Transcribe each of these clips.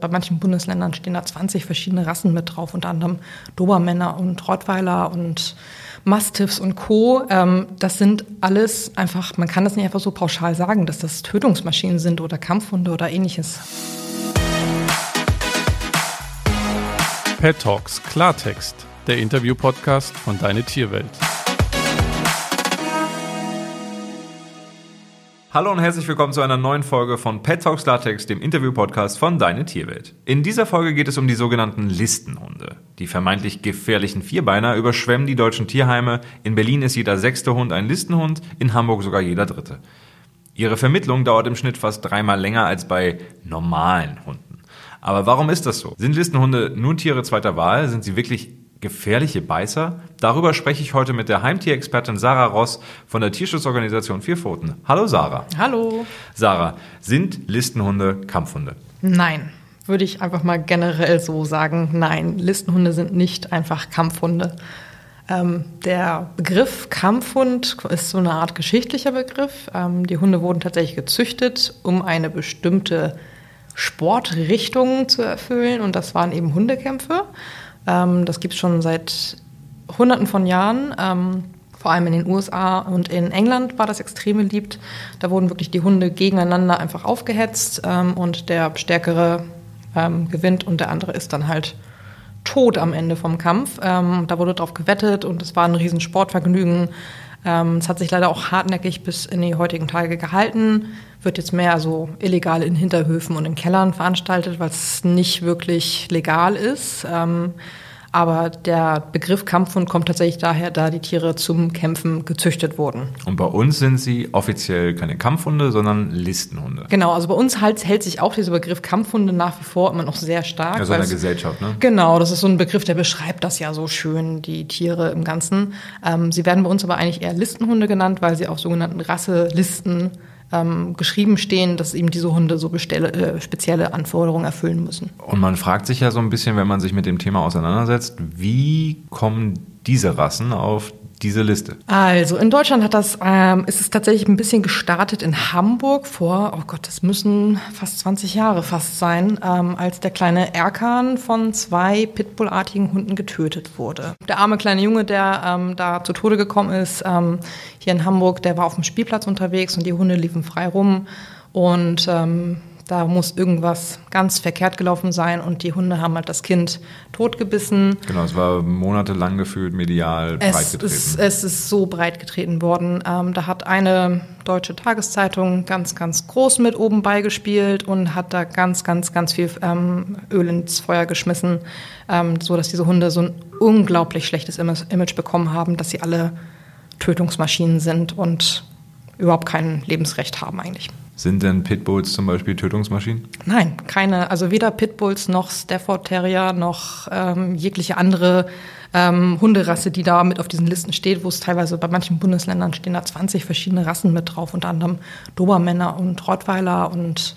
Bei manchen Bundesländern stehen da 20 verschiedene Rassen mit drauf, unter anderem Dobermänner und Rottweiler und Mastiffs und Co. Ähm, das sind alles einfach, man kann das nicht einfach so pauschal sagen, dass das Tötungsmaschinen sind oder Kampfhunde oder ähnliches. Pet Talks Klartext, der Interview-Podcast von Deine Tierwelt. Hallo und herzlich willkommen zu einer neuen Folge von Pet Talks Latex, dem Interview-Podcast von Deine Tierwelt. In dieser Folge geht es um die sogenannten Listenhunde. Die vermeintlich gefährlichen Vierbeiner überschwemmen die deutschen Tierheime. In Berlin ist jeder sechste Hund ein Listenhund, in Hamburg sogar jeder dritte. Ihre Vermittlung dauert im Schnitt fast dreimal länger als bei normalen Hunden. Aber warum ist das so? Sind Listenhunde nun Tiere zweiter Wahl? Sind sie wirklich gefährliche Beißer? Darüber spreche ich heute mit der Heimtierexpertin Sarah Ross von der Tierschutzorganisation Vierpfoten. Hallo Sarah. Hallo. Sarah, sind Listenhunde Kampfhunde? Nein, würde ich einfach mal generell so sagen. Nein, Listenhunde sind nicht einfach Kampfhunde. Ähm, der Begriff Kampfhund ist so eine Art geschichtlicher Begriff. Ähm, die Hunde wurden tatsächlich gezüchtet, um eine bestimmte Sportrichtung zu erfüllen und das waren eben Hundekämpfe. Ähm, das gibt es schon seit Hunderten von Jahren. Ähm, vor allem in den USA und in England war das extrem beliebt. Da wurden wirklich die Hunde gegeneinander einfach aufgehetzt ähm, und der Stärkere ähm, gewinnt und der andere ist dann halt tot am Ende vom Kampf. Ähm, da wurde drauf gewettet und es war ein riesen Sportvergnügen. Ähm, es hat sich leider auch hartnäckig bis in die heutigen Tage gehalten. Wird jetzt mehr so illegal in Hinterhöfen und in Kellern veranstaltet, weil es nicht wirklich legal ist. Aber der Begriff Kampfhund kommt tatsächlich daher, da die Tiere zum Kämpfen gezüchtet wurden. Und bei uns sind sie offiziell keine Kampfhunde, sondern Listenhunde. Genau, also bei uns halt, hält sich auch dieser Begriff Kampfhunde nach wie vor immer noch sehr stark. Also in der Gesellschaft, ne? Genau, das ist so ein Begriff, der beschreibt das ja so schön, die Tiere im Ganzen. Ähm, sie werden bei uns aber eigentlich eher Listenhunde genannt, weil sie auf sogenannten Rasselisten ähm, geschrieben stehen, dass eben diese Hunde so bestelle, äh, spezielle Anforderungen erfüllen müssen. Und man fragt sich ja so ein bisschen, wenn man sich mit dem Thema auseinandersetzt, wie kommen diese Rassen auf diese Liste? Also in Deutschland hat das, ähm, ist es tatsächlich ein bisschen gestartet in Hamburg vor, oh Gott, das müssen fast 20 Jahre fast sein, ähm, als der kleine Erkan von zwei Pitbullartigen Hunden getötet wurde. Der arme kleine Junge, der ähm, da zu Tode gekommen ist, ähm, hier in Hamburg, der war auf dem Spielplatz unterwegs und die Hunde liefen frei rum und ähm, da muss irgendwas ganz verkehrt gelaufen sein und die Hunde haben halt das Kind totgebissen. Genau, es war monatelang gefühlt medial es breit getreten. Ist, es ist so breit getreten worden. Ähm, da hat eine deutsche Tageszeitung ganz, ganz groß mit oben beigespielt und hat da ganz, ganz, ganz viel ähm, Öl ins Feuer geschmissen, ähm, so dass diese Hunde so ein unglaublich schlechtes Image bekommen haben, dass sie alle Tötungsmaschinen sind und überhaupt kein Lebensrecht haben eigentlich. Sind denn Pitbulls zum Beispiel Tötungsmaschinen? Nein, keine. Also weder Pitbulls noch Stafford Terrier noch ähm, jegliche andere ähm, Hunderasse, die da mit auf diesen Listen steht, wo es teilweise bei manchen Bundesländern stehen da 20 verschiedene Rassen mit drauf, unter anderem Dobermänner und Rottweiler und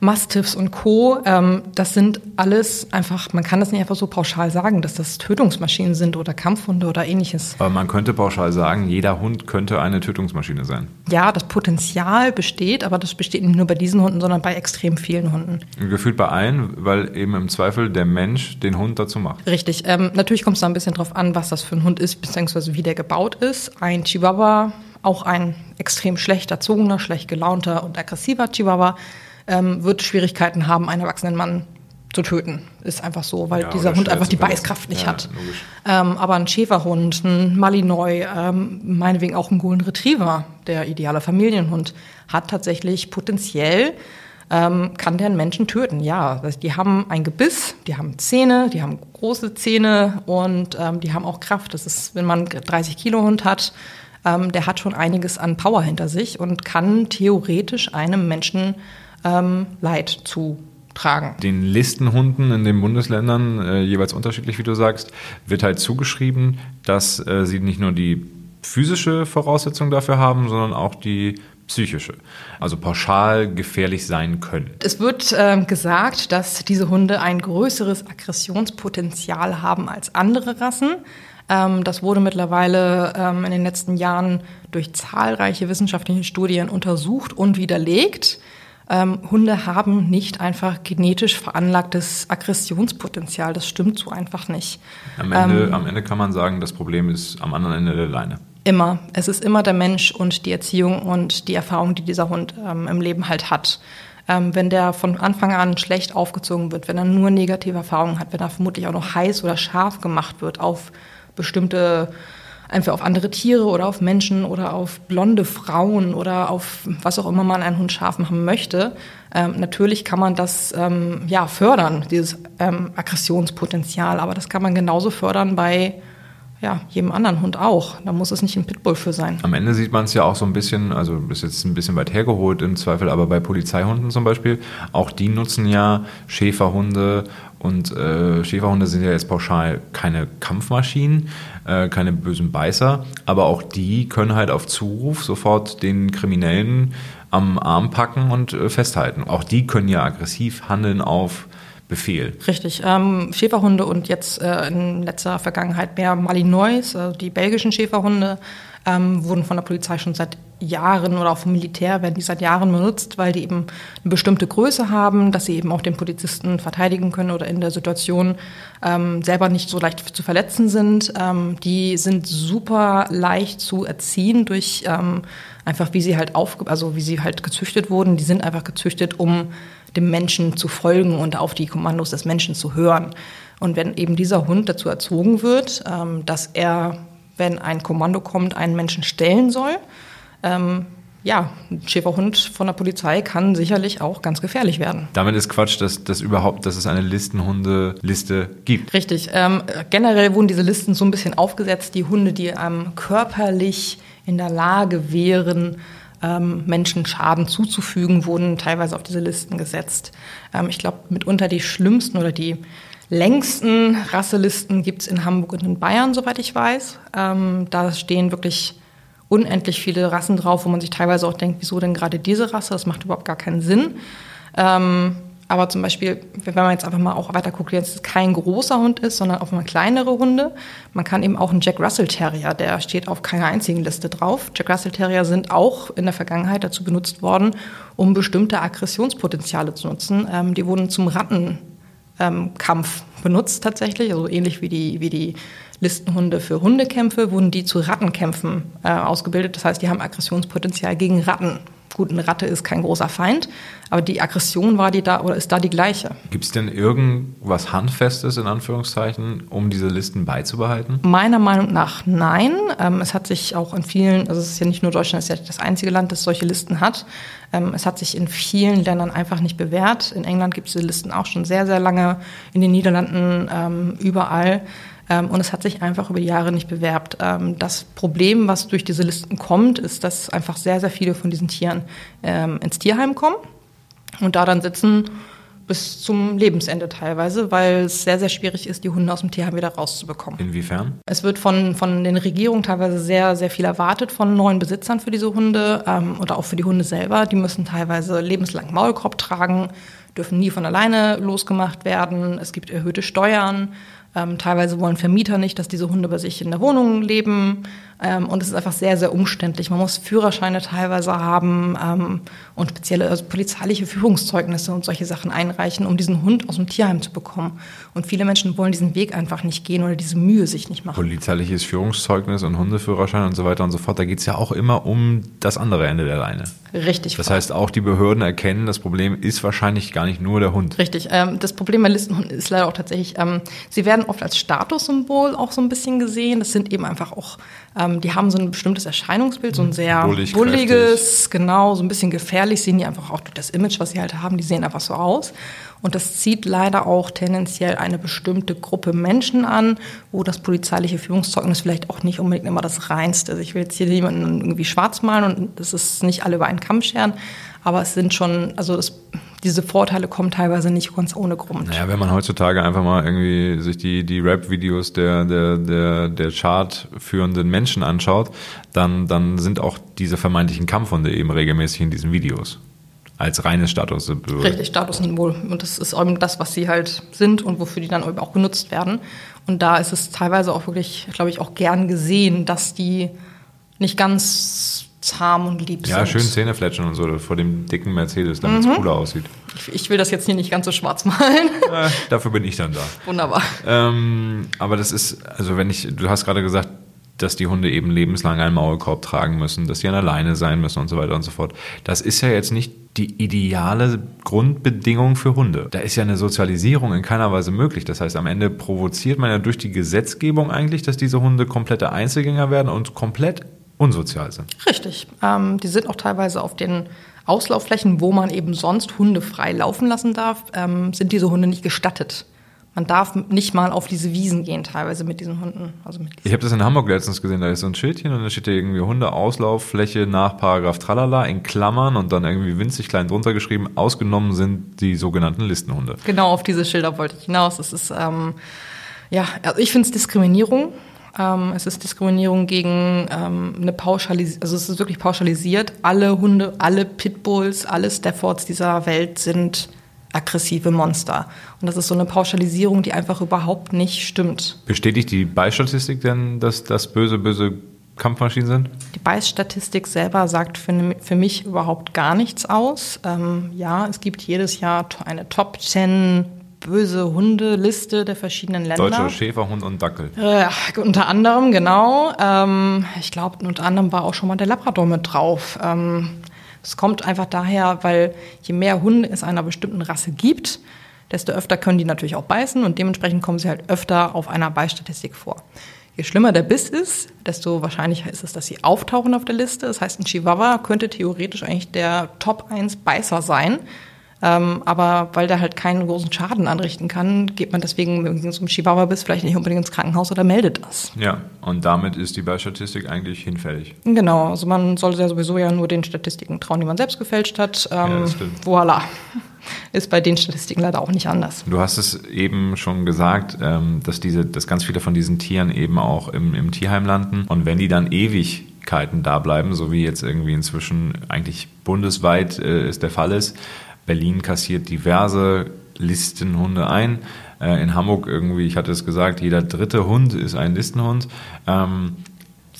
Mastiffs und Co. Ähm, das sind alles einfach, man kann das nicht einfach so pauschal sagen, dass das Tötungsmaschinen sind oder Kampfhunde oder ähnliches. Aber man könnte pauschal sagen, jeder Hund könnte eine Tötungsmaschine sein. Ja, das Potenzial besteht, aber das besteht nicht nur bei diesen Hunden, sondern bei extrem vielen Hunden. Gefühlt bei allen, weil eben im Zweifel der Mensch den Hund dazu macht. Richtig. Ähm, natürlich kommt es da ein bisschen drauf an, was das für ein Hund ist, beziehungsweise wie der gebaut ist. Ein Chihuahua, auch ein extrem schlecht erzogener, schlecht gelaunter und aggressiver Chihuahua, ähm, wird Schwierigkeiten haben, einen erwachsenen Mann zu töten. Ist einfach so, weil Ja, dieser Hund einfach die. Beißkraft nicht Ja, hat. Ähm, aber ein Schäferhund, ein Malinois, ähm, meinetwegen auch ein Golden Retriever, der ideale Familienhund, hat tatsächlich potenziell, ähm, kann einen Menschen töten. Ja, das- die haben ein Gebiss, die haben Zähne, die haben große Zähne und ähm, die haben auch Kraft. Das ist, wenn man einen 30 Kilo Hund hat, ähm, der hat schon einiges an Power hinter sich und kann theoretisch einem Menschen ähm, Leid zutragen. Den Listenhunden in den Bundesländern, äh, jeweils unterschiedlich, wie du sagst, wird halt zugeschrieben, dass äh, sie nicht nur die physische Voraussetzung dafür haben, sondern auch die psychische. Also pauschal gefährlich sein können. Es wird ähm, gesagt, dass diese Hunde ein größeres Aggressionspotenzial haben als andere Rassen. Ähm, das wurde mittlerweile ähm, in den letzten Jahren durch zahlreiche wissenschaftliche Studien untersucht und widerlegt. ähm, Hunde haben nicht einfach genetisch veranlagtes Aggressionspotenzial. Das stimmt so einfach nicht. Am Ende, ähm, am Ende kann man sagen, das Problem ist am anderen Ende der Leine. Immer. Es ist immer der Mensch und die Erziehung und die Erfahrung, die dieser Hund ähm, im Leben halt hat. Ähm, wenn der von Anfang an schlecht aufgezogen wird, wenn er nur negative Erfahrungen hat, wenn er vermutlich auch noch heiß oder scharf gemacht wird auf bestimmte entweder auf andere Tiere oder auf Menschen oder auf blonde Frauen oder auf was auch immer man einen Hund scharf machen möchte. Ähm, natürlich kann man das ähm, ja fördern, dieses ähm, Aggressionspotenzial, aber das kann man genauso fördern bei ja, jedem anderen Hund auch. Da muss es nicht ein Pitbull für sein. Am Ende sieht man es ja auch so ein bisschen, also ist jetzt ein bisschen weit hergeholt im Zweifel, aber bei Polizeihunden zum Beispiel, auch die nutzen ja Schäferhunde und äh, Schäferhunde sind ja jetzt pauschal keine Kampfmaschinen, äh, keine bösen Beißer, aber auch die können halt auf Zuruf sofort den Kriminellen am Arm packen und äh, festhalten. Auch die können ja aggressiv handeln auf Befehl. Richtig. Ähm, Schäferhunde und jetzt äh, in letzter Vergangenheit mehr Malinois, also die belgischen Schäferhunde, ähm, wurden von der Polizei schon seit Jahren oder auch vom Militär werden die seit Jahren benutzt, weil die eben eine bestimmte Größe haben, dass sie eben auch den Polizisten verteidigen können oder in der Situation ähm, selber nicht so leicht zu verletzen sind. Ähm, die sind super leicht zu erziehen durch ähm, einfach wie sie halt auf, also wie sie halt gezüchtet wurden. Die sind einfach gezüchtet, um dem Menschen zu folgen und auf die Kommandos des Menschen zu hören. Und wenn eben dieser Hund dazu erzogen wird, ähm, dass er, wenn ein Kommando kommt, einen Menschen stellen soll, ähm, ja, ein Schäferhund von der Polizei kann sicherlich auch ganz gefährlich werden. Damit ist Quatsch, dass, dass überhaupt, dass es eine Listenhunde-Liste gibt. Richtig. Ähm, generell wurden diese Listen so ein bisschen aufgesetzt, die Hunde, die ähm, körperlich in der Lage wären, ähm, Menschen Schaden zuzufügen, wurden teilweise auf diese Listen gesetzt. Ähm, ich glaube, mitunter die schlimmsten oder die längsten Rasselisten gibt es in Hamburg und in Bayern, soweit ich weiß. Ähm, da stehen wirklich unendlich viele Rassen drauf, wo man sich teilweise auch denkt, wieso denn gerade diese Rasse? Das macht überhaupt gar keinen Sinn. Ähm, aber zum Beispiel, wenn man jetzt einfach mal auch weiter guckt, jetzt kein großer Hund ist, sondern auch mal kleinere Hunde. Man kann eben auch einen Jack Russell Terrier, der steht auf keiner einzigen Liste drauf. Jack Russell Terrier sind auch in der Vergangenheit dazu benutzt worden, um bestimmte Aggressionspotenziale zu nutzen. Ähm, die wurden zum Rattenkampf ähm, benutzt tatsächlich, also ähnlich wie die, wie die Listenhunde für Hundekämpfe, wurden die zu Rattenkämpfen äh, ausgebildet. Das heißt, die haben Aggressionspotenzial gegen Ratten Gut, eine Ratte ist kein großer Feind, aber die Aggression war die da oder ist da die gleiche. Gibt es denn irgendwas Handfestes in Anführungszeichen, um diese Listen beizubehalten? Meiner Meinung nach nein. Ähm, es hat sich auch in vielen, also es ist ja nicht nur Deutschland, es ist ja das einzige Land, das solche Listen hat. Ähm, es hat sich in vielen Ländern einfach nicht bewährt. In England gibt es diese Listen auch schon sehr, sehr lange, in den Niederlanden ähm, überall. Ähm, und es hat sich einfach über die Jahre nicht bewerbt. Ähm, das Problem, was durch diese Listen kommt, ist, dass einfach sehr, sehr viele von diesen Tieren ähm, ins Tierheim kommen und da dann sitzen bis zum Lebensende teilweise, weil es sehr, sehr schwierig ist, die Hunde aus dem Tierheim wieder rauszubekommen. Inwiefern? Es wird von, von den Regierungen teilweise sehr, sehr viel erwartet von neuen Besitzern für diese Hunde ähm, oder auch für die Hunde selber. Die müssen teilweise lebenslang Maulkorb tragen, dürfen nie von alleine losgemacht werden. Es gibt erhöhte Steuern. Ähm, teilweise wollen Vermieter nicht, dass diese Hunde bei sich in der Wohnung leben. Ähm, und es ist einfach sehr, sehr umständlich. Man muss Führerscheine teilweise haben ähm, und spezielle also polizeiliche Führungszeugnisse und solche Sachen einreichen, um diesen Hund aus dem Tierheim zu bekommen. Und viele Menschen wollen diesen Weg einfach nicht gehen oder diese Mühe sich nicht machen. Polizeiliches Führungszeugnis und Hundeführerschein und so weiter und so fort, da geht es ja auch immer um das andere Ende der Leine. Richtig. Das heißt, auch die Behörden erkennen, das Problem ist wahrscheinlich gar nicht nur der Hund. Richtig. Ähm, das Problem bei Listenhunden ist leider auch tatsächlich, ähm, sie werden oft als Statussymbol auch so ein bisschen gesehen. Das sind eben einfach auch, ähm, die haben so ein bestimmtes Erscheinungsbild, so ein sehr Bullig, bulliges, kräftig. genau, so ein bisschen gefährlich sehen die einfach auch durch das Image, was sie halt haben, die sehen einfach so aus. Und das zieht leider auch tendenziell eine bestimmte Gruppe Menschen an, wo das polizeiliche Führungszeugnis vielleicht auch nicht unbedingt immer das reinste. Also ich will jetzt hier niemanden irgendwie schwarz malen und das ist nicht alle über einen Kamm scheren, aber es sind schon, also das, diese Vorteile kommen teilweise nicht ganz ohne Grund. Naja, wenn man heutzutage einfach mal irgendwie sich die, die Rap-Videos der, der, der, der Chart-führenden Menschen anschaut, dann, dann sind auch diese vermeintlichen Kampfhunde eben regelmäßig in diesen Videos als reines Statussymbol. Richtig, Statussymbol. Und das ist eben das, was sie halt sind und wofür die dann eben auch genutzt werden. Und da ist es teilweise auch wirklich, glaube ich, auch gern gesehen, dass die nicht ganz zahm und lieb Ja, sind. schön Zähnefletschen und so vor dem dicken Mercedes, damit es cooler aussieht. Ich, ich will das jetzt hier nicht ganz so schwarz malen. Äh, dafür bin ich dann da. Wunderbar. Ähm, aber das ist, also wenn ich, du hast gerade gesagt, dass die Hunde eben lebenslang einen Maulkorb tragen müssen, dass sie an der Leine sein müssen und so weiter und so fort. Das ist ja jetzt nicht die ideale Grundbedingung für Hunde. Da ist ja eine Sozialisierung in keiner Weise möglich. Das heißt, am Ende provoziert man ja durch die Gesetzgebung eigentlich, dass diese Hunde komplette Einzelgänger werden und komplett unsozial sind. Richtig. Ähm, die sind auch teilweise auf den Auslaufflächen, wo man eben sonst Hunde frei laufen lassen darf, ähm, sind diese Hunde nicht gestattet. Man darf nicht mal auf diese Wiesen gehen, teilweise mit diesen Hunden. Also mit diesen Ich habe das in Hamburg letztens gesehen, da ist so ein Schildchen und da steht da irgendwie Hundeauslauffläche nach Paragraph Tralala in Klammern und dann irgendwie winzig klein drunter geschrieben, ausgenommen sind die sogenannten Listenhunde. Genau auf diese Schilder wollte ich hinaus. Es ist, ähm, ja, also ich finde es Diskriminierung. Ähm, es ist Diskriminierung gegen ähm, eine Pauschalisierung, also es ist wirklich pauschalisiert. Alle Hunde, alle Pitbulls, alle Staffords dieser Welt sind aggressive Monster. Und das ist so eine Pauschalisierung, die einfach überhaupt nicht stimmt. Bestätigt die Beistatistik denn, dass das böse, böse Kampfmaschinen sind? Die Beißstatistik selber sagt für, für mich überhaupt gar nichts aus. Ähm, ja, es gibt jedes Jahr eine Top 10 böse Hunde-Liste der verschiedenen Länder. Deutscher Schäferhund und Dackel. Äh, unter anderem, genau. Ähm, ich glaube, unter anderem war auch schon mal der Labrador mit drauf. Ähm, es kommt einfach daher, weil je mehr Hunde es einer bestimmten Rasse gibt, desto öfter können die natürlich auch beißen und dementsprechend kommen sie halt öfter auf einer Beistatistik vor. Je schlimmer der Biss ist, desto wahrscheinlicher ist es, dass sie auftauchen auf der Liste. Das heißt, ein Chihuahua könnte theoretisch eigentlich der Top 1 Beißer sein. Ähm, aber weil der halt keinen großen Schaden anrichten kann, geht man deswegen, wenn es um Chihuahua-Biss, vielleicht nicht unbedingt ins Krankenhaus oder meldet das. Ja, und damit ist die Beistatistik eigentlich hinfällig. Genau, also man sollte ja sowieso ja nur den Statistiken trauen, die man selbst gefälscht hat. Ähm, Ja. Voilà. Ist bei den Statistiken leider auch nicht anders. Du hast es eben schon gesagt, ähm, dass, diese, dass ganz viele von diesen Tieren eben auch im, im Tierheim landen. Und wenn die dann Ewigkeiten da bleiben, so wie jetzt irgendwie inzwischen eigentlich bundesweit äh, es der Fall ist, Berlin kassiert diverse Listenhunde ein. Äh, in Hamburg irgendwie, ich hatte es gesagt, jeder dritte Hund ist ein Listenhund. Ähm,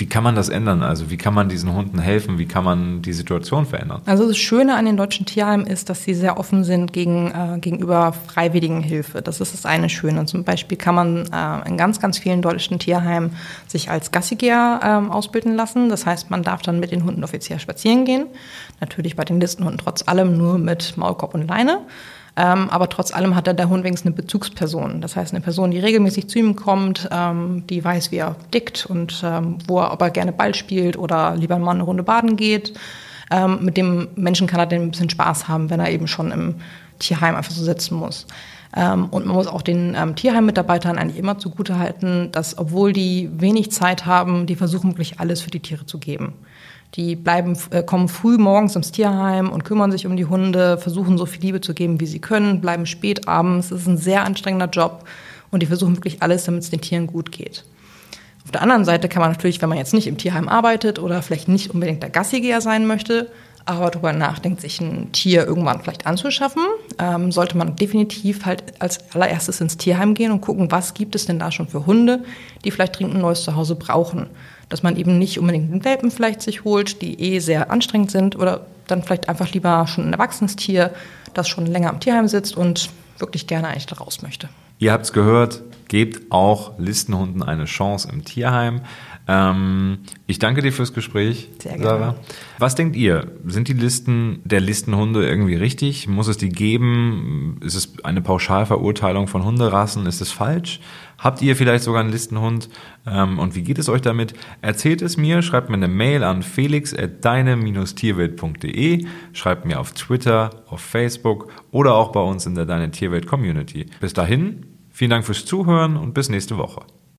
wie kann man das ändern? Also wie kann man diesen Hunden helfen? Wie kann man die Situation verändern? Also das Schöne an den deutschen Tierheimen ist, dass sie sehr offen sind gegen, äh, gegenüber freiwilligen Hilfe. Das ist das eine Schöne. Zum Beispiel kann man äh, in ganz, ganz vielen deutschen Tierheimen sich als Gassigeher ähm, ausbilden lassen. Das heißt, man darf dann mit den Hunden offiziell spazieren gehen. Natürlich bei den Listenhunden trotz allem nur mit Maulkorb und Leine. Ähm, aber trotz allem hat er der Hund wenigstens eine Bezugsperson. Das heißt, eine Person, die regelmäßig zu ihm kommt, ähm, die weiß, wie er dickt und ähm, wo er, ob er gerne Ball spielt oder lieber mal eine Runde baden geht. Ähm, mit dem Menschen kann er dann ein bisschen Spaß haben, wenn er eben schon im Tierheim einfach so sitzen muss. Ähm, und man muss auch den ähm, Tierheimmitarbeitern eigentlich immer zugutehalten, dass obwohl die wenig Zeit haben, die versuchen wirklich alles für die Tiere zu geben. Die bleiben, äh, kommen früh morgens ins Tierheim und kümmern sich um die Hunde, versuchen so viel Liebe zu geben, wie sie können, bleiben spät abends. Es ist ein sehr anstrengender Job und die versuchen wirklich alles, damit es den Tieren gut geht. Auf der anderen Seite kann man natürlich, wenn man jetzt nicht im Tierheim arbeitet oder vielleicht nicht unbedingt der Gassigeher sein möchte, aber darüber nachdenkt, sich ein Tier irgendwann vielleicht anzuschaffen, ähm, sollte man definitiv halt als allererstes ins Tierheim gehen und gucken, was gibt es denn da schon für Hunde, die vielleicht dringend ein neues Zuhause brauchen. Dass man eben nicht unbedingt einen Welpen vielleicht sich holt, die eh sehr anstrengend sind oder dann vielleicht einfach lieber schon ein erwachsenes Tier, das schon länger im Tierheim sitzt und wirklich gerne eigentlich da raus möchte. Ihr habt es gehört, gebt auch Listenhunden eine Chance im Tierheim. Ähm, ich danke dir fürs Gespräch, Sehr gerne. Sarah. Was denkt ihr? Sind die Listen der Listenhunde irgendwie richtig? Muss es die geben? Ist es eine Pauschalverurteilung von Hunderassen? Ist es falsch? Habt ihr vielleicht sogar einen Listenhund? Ähm, und wie geht es euch damit? Erzählt es mir, schreibt mir eine Mail an felix.deine-tierwelt.de, schreibt mir auf Twitter, auf Facebook oder auch bei uns in der Deine Tierwelt Community. Bis dahin, vielen Dank fürs Zuhören und bis nächste Woche.